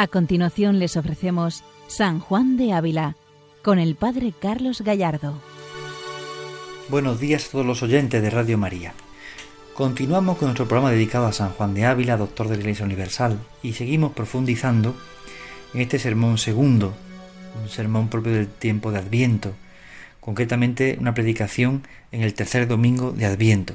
A continuación les ofrecemos San Juan de Ávila con el Padre Carlos Gallardo. Buenos días a todos los oyentes de Radio María. Continuamos con nuestro programa dedicado a San Juan de Ávila, doctor de la Iglesia Universal, y seguimos profundizando en este sermón segundo, un sermón propio del tiempo de Adviento, concretamente una predicación en el tercer domingo de Adviento.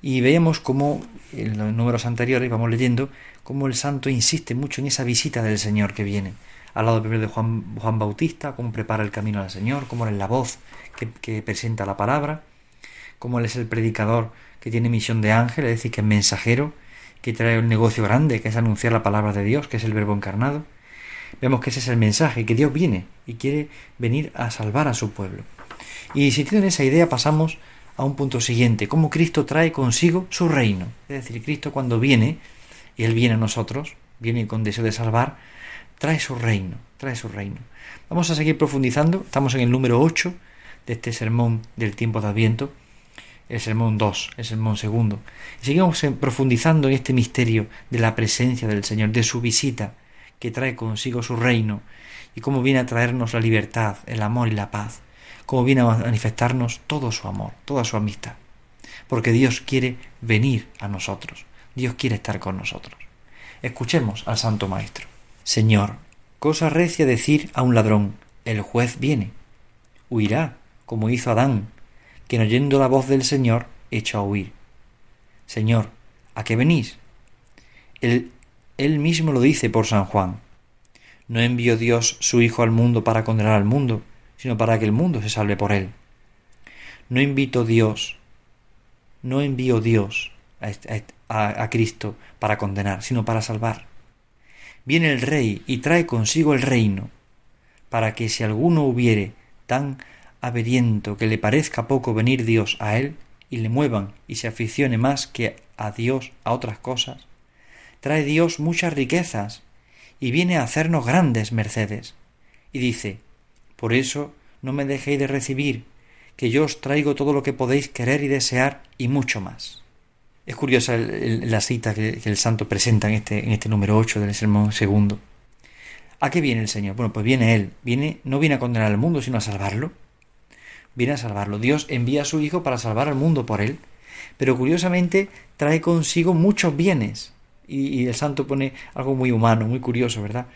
Y veíamos cómo en los números anteriores vamos leyendo cómo el santo insiste mucho en esa visita del Señor que viene. Al lado primero de Juan, Juan Bautista, cómo prepara el camino al Señor, cómo es la voz que, que presenta la palabra, cómo él es el predicador que tiene misión de ángel, es decir, que es mensajero, que trae un negocio grande, que es anunciar la palabra de Dios, que es el verbo encarnado. Vemos que ese es el mensaje, que Dios viene y quiere venir a salvar a su pueblo. Y si tienen esa idea pasamos a un punto siguiente, cómo Cristo trae consigo su reino. Es decir, Cristo cuando viene, y Él viene a nosotros, viene con deseo de salvar, trae su reino, trae su reino. Vamos a seguir profundizando, estamos en el número 8 de este sermón del tiempo de Adviento, el sermón 2, el sermón segundo. Y seguimos profundizando en este misterio de la presencia del Señor, de su visita, que trae consigo su reino, y cómo viene a traernos la libertad, el amor y la paz, cómo viene a manifestarnos todo su amor, toda su amistad. Porque Dios quiere venir a nosotros. Dios quiere estar con nosotros. Escuchemos al Santo Maestro. Señor, cosa recia decir a un ladrón, el juez viene. Huirá, como hizo Adán, quien oyendo la voz del Señor echa a huir. Señor, ¿a qué venís? Él, él mismo lo dice por San Juan. No envió Dios su Hijo al mundo para condenar al mundo, sino para que el mundo se salve por él. No invito Dios, no envío Dios a, Cristo para condenar, sino para salvar. Viene el Rey y trae consigo el reino, para que si alguno hubiere tan averiento que le parezca poco venir Dios a él, y le muevan y se aficione más que a Dios a otras cosas, trae Dios muchas riquezas y viene a hacernos grandes mercedes. Y dice, por eso no me dejéis de recibir, que yo os traigo todo lo que podéis querer y desear y mucho más. Es curiosa la cita que, el santo presenta en este, este número 8 del sermón segundo. ¿A qué viene el Señor? Bueno, pues viene Él. Viene, no viene a condenar al mundo, sino a salvarlo. Viene a salvarlo. Dios envía a su Hijo para salvar al mundo por Él. Pero curiosamente trae consigo muchos bienes. Y, el santo pone algo muy humano, muy curioso, ¿verdad?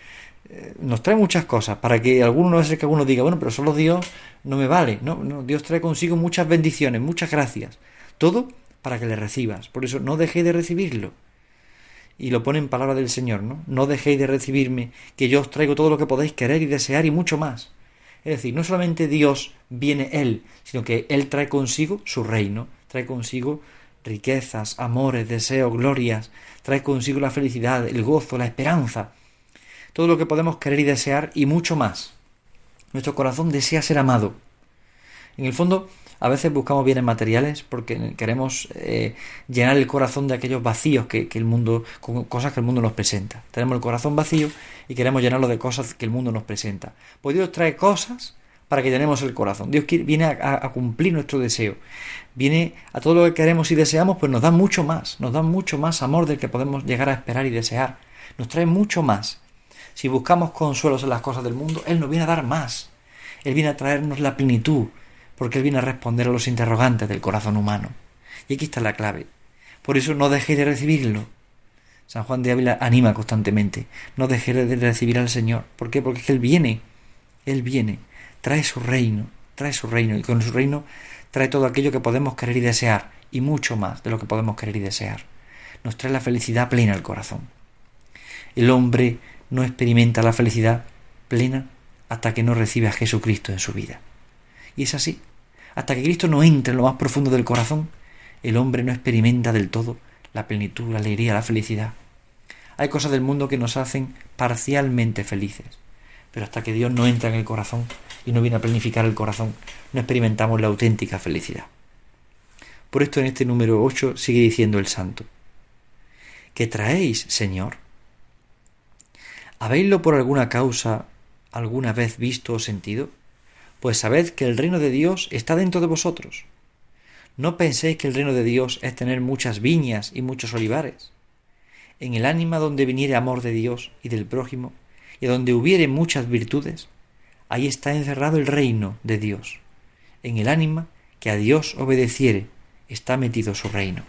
Eh, nos trae muchas cosas para que alguno no sea que alguno diga, bueno, pero solo Dios no me vale. No, no, Dios trae consigo muchas bendiciones, muchas gracias. Todo para que le recibas. Por eso no dejéis de recibirlo. Y lo pone en palabra del Señor, ¿no? No dejéis de recibirme, que yo os traigo todo lo que podéis querer y desear y mucho más. Es decir, no solamente Dios viene Él, sino que Él trae consigo su reino, trae consigo riquezas, amores, deseos, glorias, trae consigo la felicidad, el gozo, la esperanza, todo lo que podemos querer y desear y mucho más. Nuestro corazón desea ser amado. En el fondo, a veces buscamos bienes materiales porque queremos eh, llenar el corazón de aquellos vacíos que, el mundo, con cosas que el mundo nos presenta. Tenemos el corazón vacío y queremos llenarlo de cosas que el mundo nos presenta. Pues Dios trae cosas para que llenemos el corazón. Dios viene a, cumplir nuestro deseo. Viene a todo lo que queremos y deseamos, pues nos da mucho más. Nos da mucho más amor del que podemos llegar a esperar y desear. Nos trae mucho más. Si buscamos consuelos en las cosas del mundo, Él nos viene a dar más. Él viene a traernos la plenitud, porque Él viene a responder a los interrogantes del corazón humano. Y aquí está la clave. Por eso no dejéis de recibirlo. San Juan de Ávila anima constantemente. No dejéis de recibir al Señor. ¿Por qué? Porque es que Él viene. Él viene. Trae su reino. Trae su reino. Y con su reino trae todo aquello que podemos querer y desear. Y mucho más de lo que podemos querer y desear. Nos trae la felicidad plena al corazón. El hombre no experimenta la felicidad plena hasta que no recibe a Jesucristo en su vida. Y es así. Hasta que Cristo no entre en lo más profundo del corazón, el hombre no experimenta del todo la plenitud, la alegría, la felicidad. Hay cosas del mundo que nos hacen parcialmente felices, pero hasta que Dios no entra en el corazón y no viene a planificar el corazón, no experimentamos la auténtica felicidad. Por esto en este número 8 sigue diciendo el santo, ¿qué traéis, Señor? ¿Habéislo por alguna causa alguna vez visto o sentido? pues sabed que el reino de Dios está dentro de vosotros. No penséis que el reino de Dios es tener muchas viñas y muchos olivares. en el ánima donde viniere amor de Dios y del prójimo, y donde hubiere muchas virtudes, ahí está encerrado el reino de Dios. En el ánima que a Dios obedeciere, está metido su reino.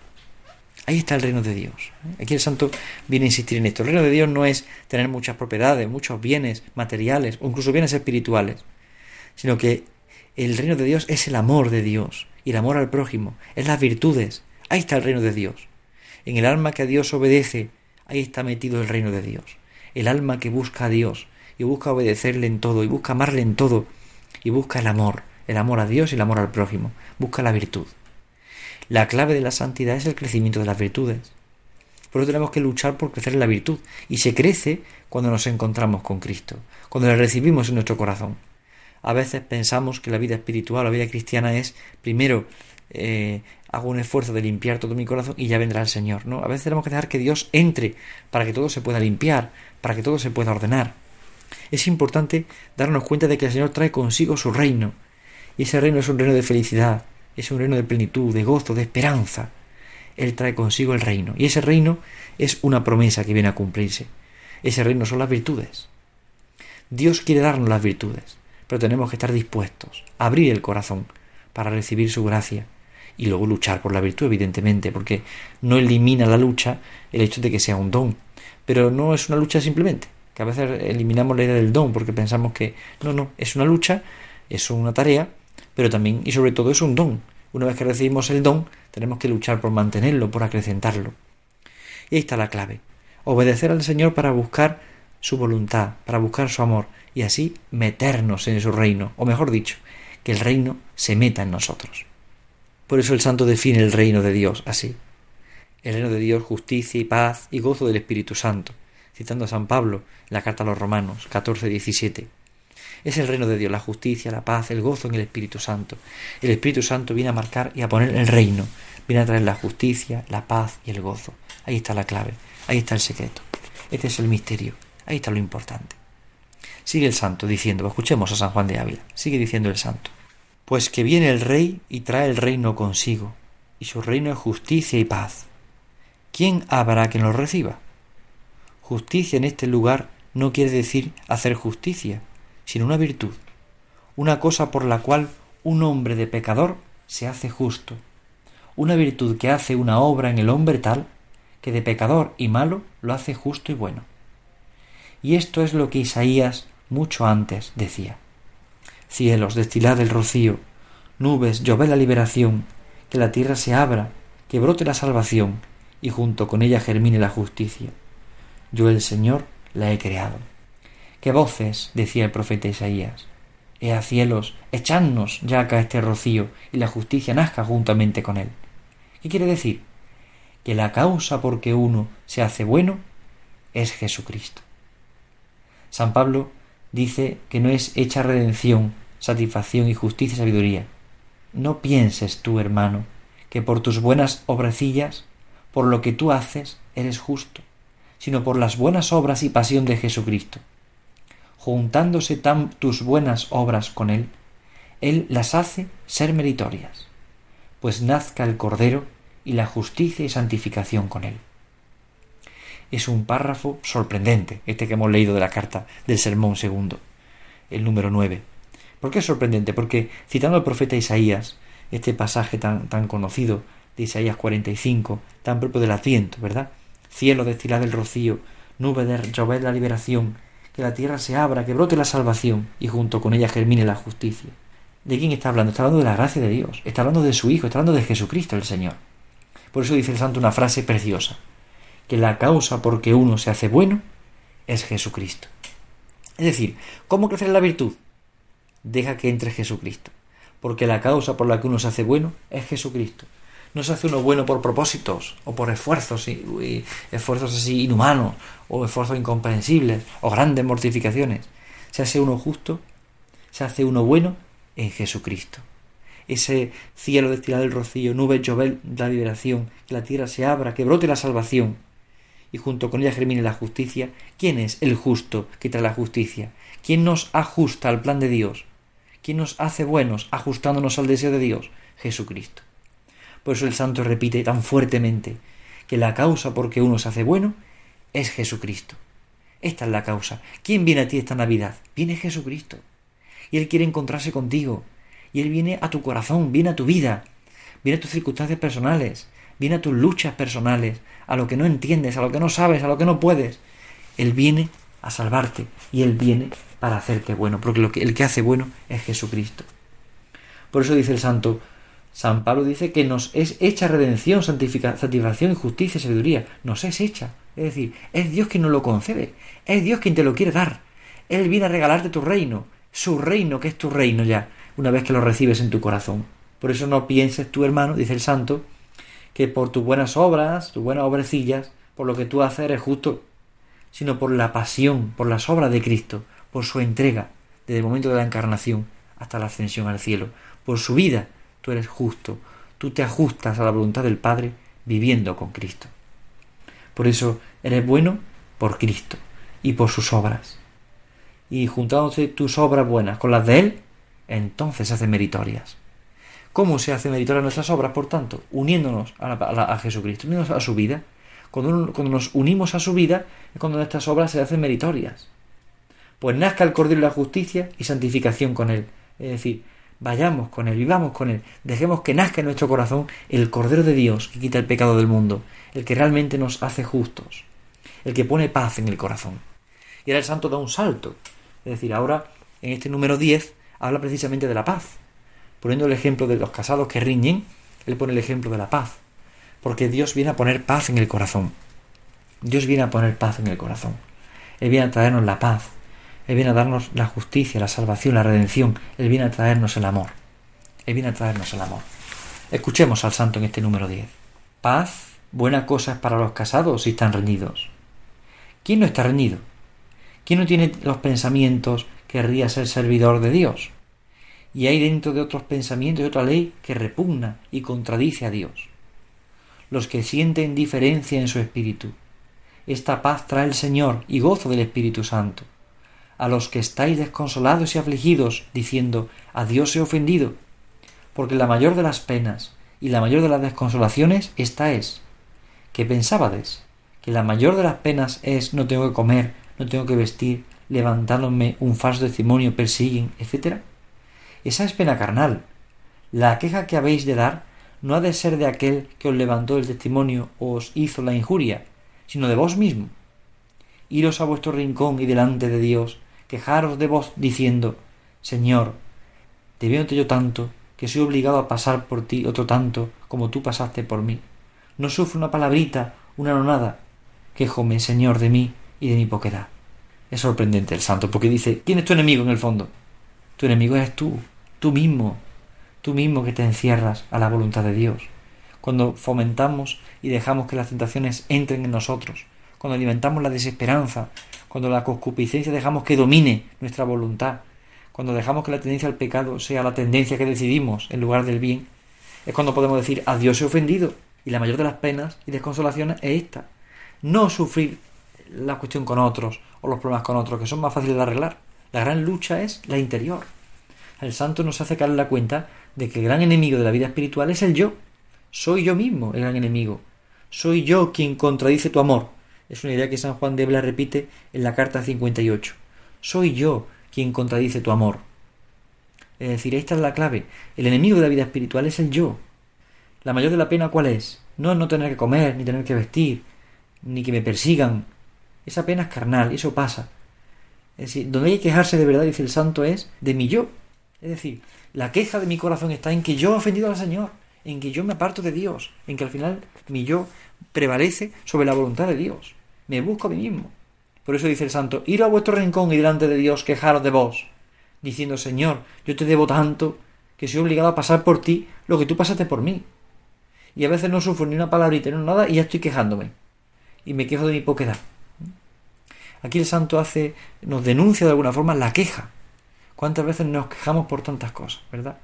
Ahí está el reino de Dios. Aquí el santo viene a insistir en esto. El reino de Dios no es tener muchas propiedades, muchos bienes materiales o incluso bienes espirituales, sino que el reino de Dios es el amor de Dios y el amor al prójimo, es las virtudes. Ahí está el reino de Dios. En el alma que a Dios obedece, ahí está metido el reino de Dios. El alma que busca a Dios y busca obedecerle en todo y busca amarle en todo y busca el amor, el amor a Dios y el amor al prójimo, busca la virtud. La clave de la santidad es el crecimiento de las virtudes. Por eso tenemos que luchar por crecer en la virtud y se crece cuando nos encontramos con Cristo, cuando le recibimos en nuestro corazón. A veces pensamos que la vida espiritual, la vida cristiana es primero eh, hago un esfuerzo de limpiar todo mi corazón y ya vendrá el Señor. ¿no? A veces tenemos que dejar que Dios entre para que todo se pueda limpiar, para que todo se pueda ordenar. Es importante darnos cuenta de que el Señor trae consigo su reino. Y ese reino es un reino de felicidad, es un reino de plenitud, de gozo, de esperanza. Él trae consigo el reino. Y ese reino es una promesa que viene a cumplirse. Ese reino son las virtudes. Dios quiere darnos las virtudes, pero tenemos que estar dispuestos abrir el corazón para recibir su gracia y luego luchar por la virtud, evidentemente, porque no elimina la lucha el hecho de que sea un don, pero no es una lucha simplemente, que a veces eliminamos la idea del don porque pensamos que no, no, es una lucha, es una tarea, pero también y sobre todo es un don. Una vez que recibimos el don, tenemos que luchar por mantenerlo, por acrecentarlo. Y ahí está la clave. Obedecer al Señor para buscar su voluntad, para buscar su amor, y así meternos en su reino, o mejor dicho, que el reino se meta en nosotros. Por eso el santo define el reino de Dios así. El reino de Dios, justicia y paz y gozo del Espíritu Santo, citando a San Pablo en la carta a los Romanos 14, 17. Es el reino de Dios, la justicia, la paz, el gozo en el Espíritu Santo. El Espíritu Santo viene a marcar y a poner el reino, viene a traer la justicia, la paz y el gozo. Ahí está la clave, ahí está el secreto. Este es el misterio, ahí está lo importante. Sigue el santo diciendo, escuchemos a San Juan de Ávila, sigue diciendo el santo. Pues que viene el rey y trae el reino consigo, y su reino es justicia y paz. ¿Quién habrá quien lo reciba? Justicia en este lugar no quiere decir hacer justicia, sino una virtud, una cosa por la cual un hombre de pecador se hace justo, una virtud que hace una obra en el hombre tal que de pecador y malo lo hace justo y bueno. Y esto es lo que Isaías mucho antes decía. Cielos, destilad el rocío, nubes, lloved la liberación, que la tierra se abra, que brote la salvación, y junto con ella germine la justicia. Yo el Señor la he creado. ¿Qué voces? decía el profeta Isaías. Ea cielos, echadnos ya acá este rocío, y la justicia nazca juntamente con él. ¿Qué quiere decir? Que la causa por que uno se hace bueno es Jesucristo. San Pablo dice que no es hecha redención satisfacción y justicia y sabiduría. No pienses tú, hermano, que por tus buenas obrecillas, por lo que tú haces, eres justo, sino por las buenas obras y pasión de Jesucristo. Juntándose tan tus buenas obras con Él, Él las hace ser meritorias, pues nazca el Cordero y la justicia y santificación con Él. Es un párrafo sorprendente, este que hemos leído de la carta del Sermón segundo, el número nueve ¿Por qué es sorprendente? Porque citando al profeta Isaías, este pasaje tan, tan conocido de Isaías 45, tan propio del Adviento, ¿verdad? Cielo destilad el rocío, nube de llover la liberación, que la tierra se abra, que brote la salvación y junto con ella germine la justicia. ¿De quién está hablando? Está hablando de la gracia de Dios, está hablando de su Hijo, está hablando de Jesucristo el Señor. Por eso dice el santo una frase preciosa, que la causa por que uno se hace bueno es Jesucristo. Es decir, ¿cómo crecer la virtud? deja que entre Jesucristo, porque la causa por la que uno se hace bueno es Jesucristo. No se hace uno bueno por propósitos o por esfuerzos, y, esfuerzos así inhumanos o esfuerzos incomprensibles o grandes mortificaciones. Se hace uno justo, se hace uno bueno en Jesucristo. Ese cielo destilado del rocío, nube llover la liberación, que la tierra se abra, que brote la salvación y junto con ella germine la justicia. ¿Quién es el justo que trae la justicia? ¿Quién nos ajusta al plan de Dios? ¿Quién nos hace buenos ajustándonos al deseo de Dios? Jesucristo. Por eso el santo repite tan fuertemente que la causa por que uno se hace bueno es Jesucristo. Esta es la causa. ¿Quién viene a ti esta Navidad? Viene Jesucristo. Y Él quiere encontrarse contigo. Y Él viene a tu corazón, viene a tu vida, viene a tus circunstancias personales, viene a tus luchas personales, a lo que no entiendes, a lo que no sabes, a lo que no puedes. Él viene a salvarte y Él viene para hacerte bueno, porque el que hace bueno es Jesucristo. Por eso dice el santo, San Pablo dice que nos es hecha redención, santificación, justicia, sabiduría. Nos es hecha. Es decir, es Dios quien nos lo concede. Es Dios quien te lo quiere dar. Él viene a regalarte tu reino. Su reino, que es tu reino ya, una vez que lo recibes en tu corazón. Por eso no pienses tu hermano, dice el santo, que por tus buenas obras, tus buenas obrecillas, por lo que tú haces eres justo, sino por la pasión, por las obras de Cristo, por su entrega, desde el momento de la encarnación hasta la ascensión al cielo, por su vida, tú eres justo, tú te ajustas a la voluntad del Padre viviendo con Cristo. Por eso eres bueno por Cristo y por sus obras. Y juntándote tus obras buenas con las de Él, entonces se hacen meritorias. ¿Cómo se hacen meritorias nuestras obras, por tanto? Uniéndonos a, Jesucristo, uniéndonos a su vida. Cuando, cuando nos unimos a su vida es cuando nuestras obras se hacen meritorias. Pues nazca el cordero de la justicia y santificación con Él. Es decir, vayamos con Él, vivamos con Él, dejemos que nazca en nuestro corazón el Cordero de Dios que quita el pecado del mundo, el que realmente nos hace justos, el que pone paz en el corazón. Y ahora el santo da un salto, es decir, ahora en este número 10 habla precisamente de la paz, poniendo el ejemplo de los casados que riñen, él pone el ejemplo de la paz, porque Dios viene a poner paz en el corazón. Dios viene a poner paz en el corazón. Él viene a traernos la paz, él viene a darnos la justicia, la salvación, la redención. Él viene a traernos el amor. Él viene a traernos el amor. Escuchemos al santo en este número 10. Paz, buena cosa es para los casados si están reñidos. ¿Quién no está reñido? ¿Quién no tiene los pensamientos querría ser servidor de Dios? Y hay dentro de otros pensamientos y otra ley que repugna y contradice a Dios. Los que sienten diferencia en su espíritu. Esta paz trae el Señor y gozo del Espíritu Santo a los que estáis desconsolados y afligidos, diciendo, a Dios he ofendido. Porque la mayor de las penas y la mayor de las desconsolaciones esta es. ¿Qué pensábades? Que la mayor de las penas es no tengo que comer, no tengo que vestir, levantándome un falso testimonio, persiguen, etc. Esa es pena carnal. La queja que habéis de dar no ha de ser de aquel que os levantó el testimonio o os hizo la injuria, sino de vos mismo. Iros a vuestro rincón y delante de Dios, quejaros de vos diciendo Señor, te veo yo tanto que soy obligado a pasar por ti otro tanto como tú pasaste por mí. No sufro una palabrita, una nonada. Quéjome, Señor, de mí y de mi poquedad. Es sorprendente el santo, porque dice, ¿quién es tu enemigo en el fondo? Tu enemigo eres tú, tú mismo, tú mismo que te encierras a la voluntad de Dios. Cuando fomentamos y dejamos que las tentaciones entren en nosotros, cuando alimentamos la desesperanza, cuando la concupiscencia dejamos que domine nuestra voluntad, cuando dejamos que la tendencia al pecado sea la tendencia que decidimos en lugar del bien, es cuando podemos decir a Dios he ofendido. Y la mayor de las penas y desconsolaciones es esta. No sufrir la cuestión con otros o los problemas con otros, que son más fáciles de arreglar. La gran lucha es la interior. El santo nos hace caer la cuenta de que el gran enemigo de la vida espiritual es el yo. Soy yo mismo el gran enemigo. Soy yo quien contradice tu amor. Es una idea que San Juan de Blas repite en la carta 58. Soy yo quien contradice tu amor. Es decir, esta es la clave. El enemigo de la vida espiritual es el yo. La mayor de la pena, ¿cuál es? No es no tener que comer, ni tener que vestir, ni que me persigan. Esa pena es carnal, eso pasa. Es decir, donde hay que quejarse de verdad, dice el santo, es de mi yo. Es decir, la queja de mi corazón está en que yo he ofendido al Señor, en que yo me aparto de Dios, en que al final mi yo prevalece sobre la voluntad de Dios me busco a mí mismo. Por eso dice el santo, ir a vuestro rincón y delante de Dios quejaros de vos, diciendo, Señor, yo te debo tanto que soy obligado a pasar por ti lo que tú pasaste por mí. Y a veces no sufro ni una palabrita, ni nada, y ya estoy quejándome. Y me quejo de mi poquedad. Aquí el santo hace, nos denuncia de alguna forma la queja. ¿Cuántas veces nos quejamos por tantas cosas, verdad?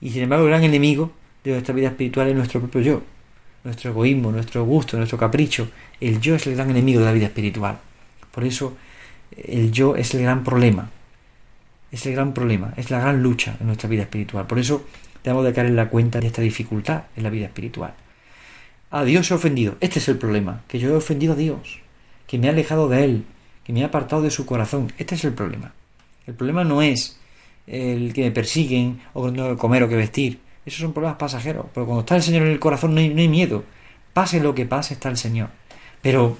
Y sin embargo, el gran enemigo de nuestra vida espiritual es nuestro propio yo nuestro egoísmo, nuestro gusto, nuestro capricho. El yo es el gran enemigo de la vida espiritual. Por eso el yo es el gran problema. Es el gran problema, es la gran lucha en nuestra vida espiritual. Por eso tenemos de caer en la cuenta de esta dificultad en la vida espiritual. A Dios he ofendido. Este es el problema, que yo he ofendido a Dios. que me ha alejado de Él, que me ha apartado de su corazón. Este es el problema. El problema no es el que me persiguen o no comer o que vestir. Esos son problemas pasajeros. Pero cuando está el Señor en el corazón no hay, no hay miedo. Pase lo que pase, está el Señor. Pero,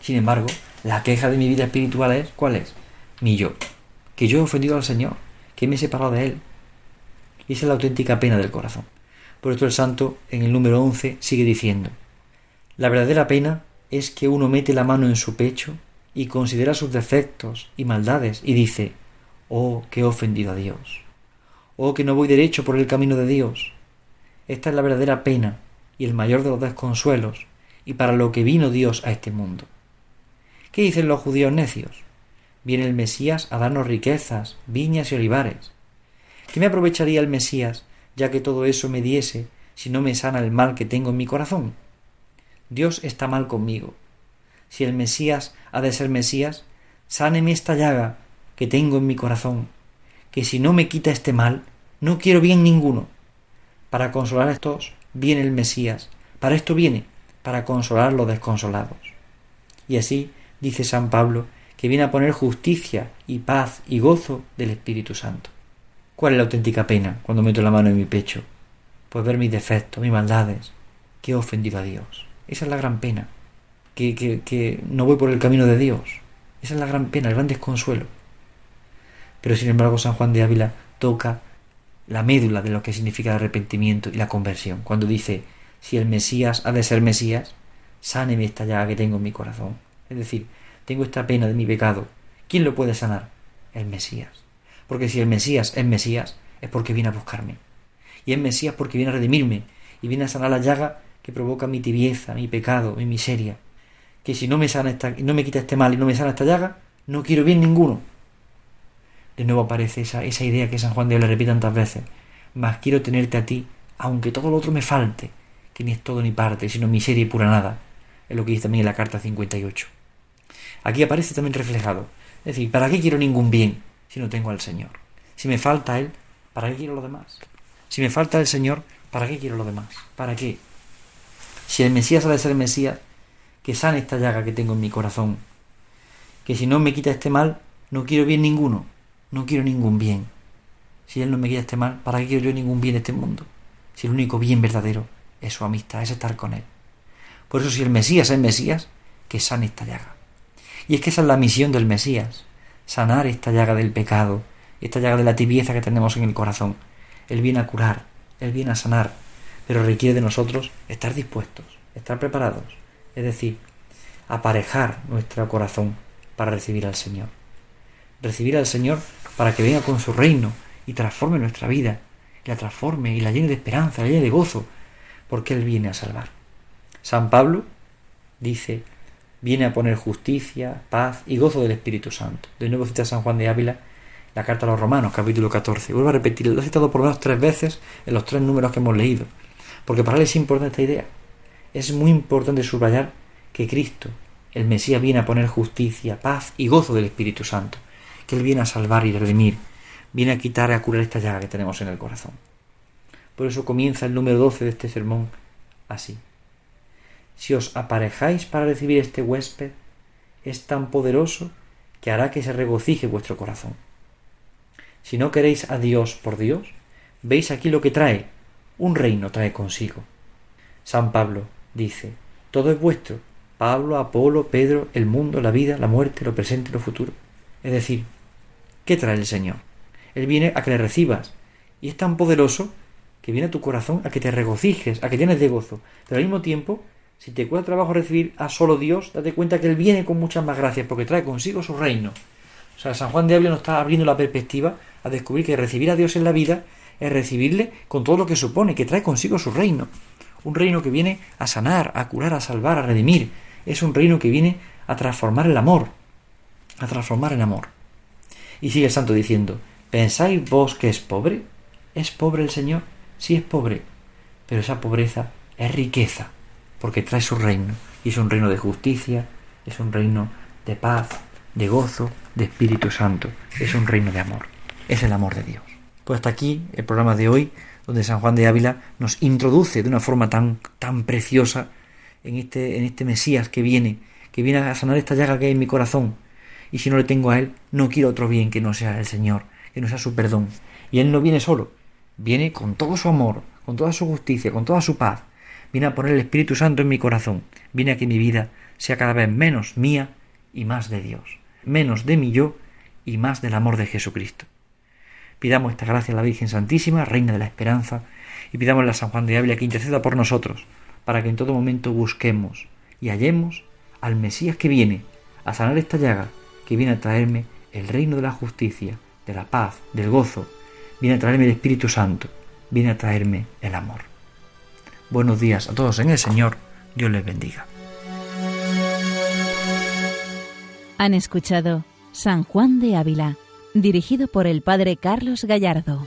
sin embargo, la queja de mi vida espiritual es, ¿cuál es? Mi yo. Que yo he ofendido al Señor, que me he separado de Él. Y esa es la auténtica pena del corazón. Por esto el santo, en el número 11, sigue diciendo, la verdadera pena es que uno mete la mano en su pecho y considera sus defectos y maldades y dice, oh, que he ofendido a Dios, oh, que no voy derecho por el camino de Dios. Esta es la verdadera pena y el mayor de los desconsuelos, y para lo que vino Dios a este mundo. ¿Qué dicen los judíos necios? Viene el Mesías a darnos riquezas, viñas y olivares. ¿Qué me aprovecharía el Mesías, ya que todo eso me diese, si no me sana el mal que tengo en mi corazón? Dios está mal conmigo. Si el Mesías ha de ser Mesías, sáneme esta llaga que tengo en mi corazón, que si no me quita este mal, no quiero bien ninguno. Para consolar a estos viene el Mesías, para esto viene, para consolar a los desconsolados. Y así dice San Pablo, que viene a poner justicia y paz y gozo del Espíritu Santo. ¿Cuál es la auténtica pena cuando meto la mano en mi pecho? Pues ver mis defectos, mis maldades, que he ofendido a Dios. Esa es la gran pena, que, que, que no voy por el camino de Dios. Esa es la gran pena, el gran desconsuelo. Pero sin embargo San Juan de Ávila toca la médula de lo que significa el arrepentimiento y la conversión, cuando dice, si el Mesías ha de ser Mesías, sáneme esta llaga que tengo en mi corazón. Es decir, tengo esta pena de mi pecado. ¿Quién lo puede sanar? El Mesías. Porque si el Mesías es Mesías, es porque viene a buscarme. Y es Mesías porque viene a redimirme y viene a sanar la llaga que provoca mi tibieza, mi pecado, mi miseria. Que si no me sana esta, no me quita este mal y no me sana esta llaga, no quiero bien ninguno. De nuevo aparece esa, esa idea que San Juan de le repite tantas veces. Mas quiero tenerte a ti, aunque todo lo otro me falte, que ni es todo ni parte, sino miseria y pura nada. Es lo que dice también en la carta 58. Aquí aparece también reflejado. Es decir, ¿para qué quiero ningún bien si no tengo al Señor? Si me falta Él, ¿para qué quiero lo demás? Si me falta el Señor, ¿para qué quiero lo demás? ¿Para qué? Si el Mesías ha de ser Mesías, que sane esta llaga que tengo en mi corazón. Que si no me quita este mal, no quiero bien ninguno. No quiero ningún bien. Si Él no me quita este mal, ¿para qué quiero yo ningún bien de este mundo? Si el único bien verdadero es su amistad, es estar con Él. Por eso si el Mesías es Mesías, que sane esta llaga. Y es que esa es la misión del Mesías, sanar esta llaga del pecado, esta llaga de la tibieza que tenemos en el corazón. Él viene a curar, Él viene a sanar, pero requiere de nosotros estar dispuestos, estar preparados, es decir, aparejar nuestro corazón para recibir al Señor. Recibir al Señor para que venga con su reino y transforme nuestra vida, la transforme y la llene de esperanza, la llene de gozo, porque Él viene a salvar. San Pablo dice, viene a poner justicia, paz y gozo del Espíritu Santo. De nuevo cita San Juan de Ávila la carta a los Romanos, capítulo 14. Vuelvo a repetir, lo he citado por lo menos tres veces en los tres números que hemos leído, porque para él es importante esta idea. Es muy importante subrayar que Cristo, el Mesías, viene a poner justicia, paz y gozo del Espíritu Santo, que Él viene a salvar y redimir, viene a quitar y a curar esta llaga que tenemos en el corazón. Por eso comienza el número 12 de este sermón así si os aparejáis para recibir este huésped, es tan poderoso que hará que se regocije vuestro corazón. Si no queréis a Dios por Dios, veis aquí lo que trae, un reino trae consigo. San Pablo dice, todo es vuestro, Pablo, Apolo, Pedro, el mundo, la vida, la muerte, lo presente, lo futuro. Es decir, ¿qué trae el Señor? Él viene a que le recibas, y es tan poderoso que viene a tu corazón a que te regocijes, a que tienes de gozo, pero al mismo tiempo si te cuesta trabajo recibir a solo Dios, date cuenta que Él viene con muchas más gracias porque trae consigo su reino. O sea, San Juan de Ávila nos está abriendo la perspectiva a descubrir que recibir a Dios en la vida es recibirle con todo lo que supone, que trae consigo su reino. Un reino que viene a sanar, a curar, a salvar, a redimir. Es un reino que viene a transformar el amor. A transformar el amor. Y sigue el santo diciendo, ¿pensáis vos que es pobre? ¿Es pobre el Señor? Sí es pobre, pero esa pobreza es riqueza porque trae su reino, y es un reino de justicia, es un reino de paz, de gozo, de Espíritu Santo, es un reino de amor, es el amor de Dios. Pues hasta aquí el programa de hoy, donde San Juan de Ávila nos introduce de una forma tan, tan preciosa en este, en este Mesías que viene, que viene a sanar esta llaga que hay en mi corazón. Y si no le tengo a Él, no quiero otro bien que no sea el Señor, que no sea su perdón. Y Él no viene solo, viene con todo su amor, con toda su justicia, con toda su paz. Viene a poner el Espíritu Santo en mi corazón. Viene a que mi vida sea cada vez menos mía y más de Dios. Menos de mi yo y más del amor de Jesucristo. Pidamos esta gracia a la Virgen Santísima, Reina de la Esperanza, y pidamos a San Juan de Ávila que interceda por nosotros, para que en todo momento busquemos y hallemos al Mesías que viene a sanar esta llaga, que viene a traerme el reino de la justicia, de la paz, del gozo, viene a traerme el Espíritu Santo, viene a traerme el amor. Buenos días a todos en el Señor, Dios les bendiga. Han escuchado San Juan de Ávila, dirigido por el Padre Carlos Gallardo.